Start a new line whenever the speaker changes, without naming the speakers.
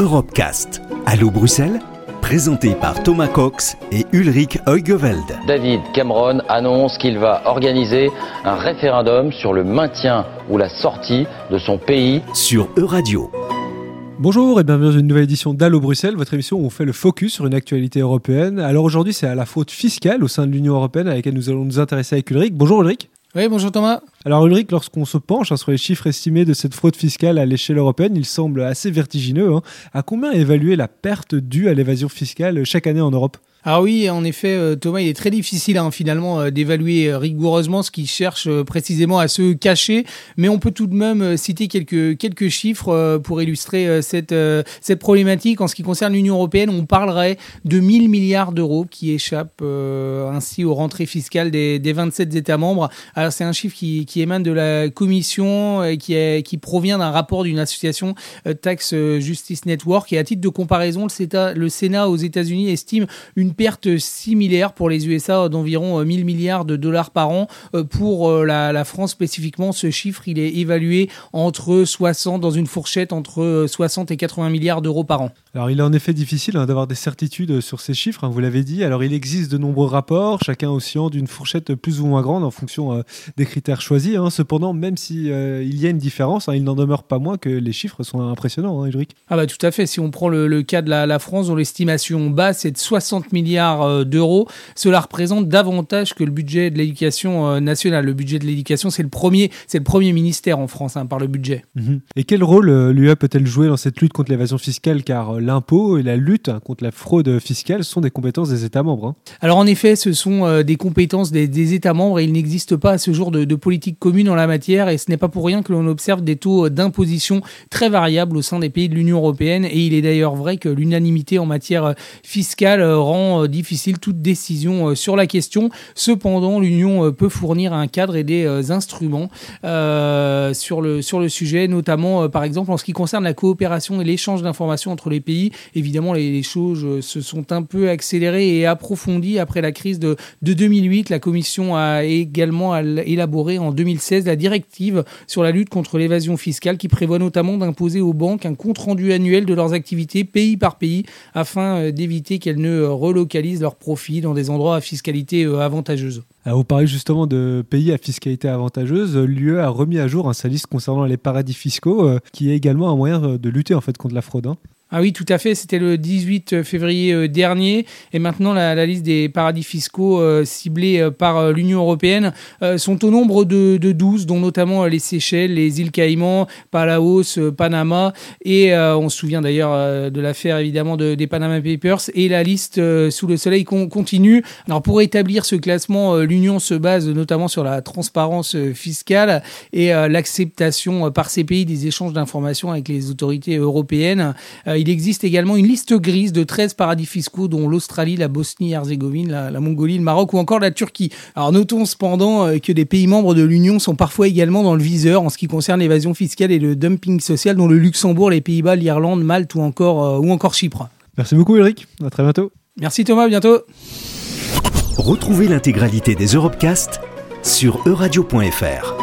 Europecast. Allô Bruxelles? Présenté par Thomas Cox et Ulrich Heugeveld.
David Cameron annonce qu'il va organiser un référendum sur le maintien ou la sortie de son pays
sur Euradio.
Bonjour et bienvenue dans une nouvelle édition d'Allo Bruxelles, votre émission où on fait le focus sur une actualité européenne. Alors aujourd'hui, c'est à la faute fiscale au sein de l'Union européenne à laquelle nous allons nous intéresser avec Ulrich. Bonjour Ulrich.
Oui, bonjour Thomas.
Alors Ulrich, lorsqu'on se penche hein, sur les chiffres estimés de cette fraude fiscale à l'échelle européenne, il semble assez vertigineux. Hein. À combien évaluer la perte due à l'évasion fiscale chaque année en Europe?
Ah oui, en effet, euh, Thomas, il est très difficile hein, finalement euh, d'évaluer euh, rigoureusement ce qu'il cherche précisément à se cacher, mais on peut tout de même citer quelques, quelques chiffres pour illustrer cette, cette problématique. En ce qui concerne l'Union européenne, on parlerait de 1000 milliards d'euros qui échappent ainsi aux rentrées fiscales des, des 27 États membres. Alors c'est un chiffre qui, qui, émane de la Commission et qui, qui provient d'un rapport d'une association Tax Justice Network. Et à titre de comparaison, le Sénat aux États-Unis estime une perte similaire pour les USA d'environ 1000 euh, milliards de dollars par an. Euh, pour euh, la, France spécifiquement, ce chiffre, il est évalué entre 60, dans une fourchette entre 60 et 80 milliards d'euros par an.
Alors il est en effet difficile hein, d'avoir des certitudes sur ces chiffres, hein, vous l'avez dit. Alors il existe de nombreux rapports, chacun oscillant d'une fourchette plus ou moins grande en fonction des critères choisis. Hein. Cependant, même s'il il y a une différence, il n'en demeure pas moins que les chiffres sont impressionnants, Ulrich.
Ah bah tout à fait, si on prend le, cas de la, la France, dont l'estimation basse est de 60 milliards milliards euh, d'euros. Cela représente davantage que le budget de l'éducation euh, nationale. Le budget de l'éducation, c'est le premier, c'est le premier ministère en France hein, par le budget.
Mhm. Et quel rôle euh, l'UE peut-elle jouer dans cette lutte contre l'évasion fiscale? Car l'impôt et la lutte hein, contre la fraude fiscale sont des compétences des États membres. Hein.
Alors en effet, ce sont des compétences des, États membres et il n'existe pas à ce jour de, de politique commune en la matière. Et ce n'est pas pour rien que l'on observe des taux d'imposition très variables au sein des pays de l'Union européenne. Et il est d'ailleurs vrai que l'unanimité en matière fiscale rend euh, difficile toute décision euh, sur la question. Cependant, l'Union euh, peut fournir un cadre et des instruments sur, le, sur le sujet, notamment par exemple en ce qui concerne la coopération et l'échange d'informations entre les pays. Évidemment, les, choses se sont un peu accélérées et approfondies après la crise de, de 2008. La Commission a également élaboré en 2016 la directive sur la lutte contre l'évasion fiscale qui prévoit notamment d'imposer aux banques un compte-rendu annuel de leurs activités pays par pays afin d'éviter qu'elles ne relocalisent localisent leurs profits dans des endroits à fiscalité euh, avantageuse.
Alors vous parlez justement de pays à fiscalité avantageuse. L'UE a remis à jour sa liste concernant les paradis fiscaux, euh, qui est également un moyen de lutter en fait contre la fraude. Hein.
Ah oui, tout à fait. C'était le 18 février euh, dernier. Et maintenant, la, liste des paradis fiscaux euh, ciblés euh, par l'Union européenne sont au nombre de, de, 12, dont notamment les Seychelles, les îles Caïmans, Palaos, Panama. Et on se souvient d'ailleurs de l'affaire évidemment de, des Panama Papers. Et la liste sous le soleil continue. Alors pour établir ce classement, l'Union se base notamment sur la transparence fiscale et l'acceptation par ces pays des échanges d'informations avec les autorités européennes il existe également une liste grise de 13 paradis fiscaux, dont l'Australie, la Bosnie-Herzégovine, la, Mongolie, le Maroc ou encore la Turquie. Alors notons cependant euh, que des pays membres de l'Union sont parfois également dans le viseur en ce qui concerne l'évasion fiscale et le dumping social, dont le Luxembourg, les Pays-Bas, l'Irlande, Malte ou encore, euh, ou encore Chypre.
Merci beaucoup Eric, à très bientôt.
Merci Thomas, à bientôt.
Retrouvez l'intégralité des Europecast sur euradio.fr.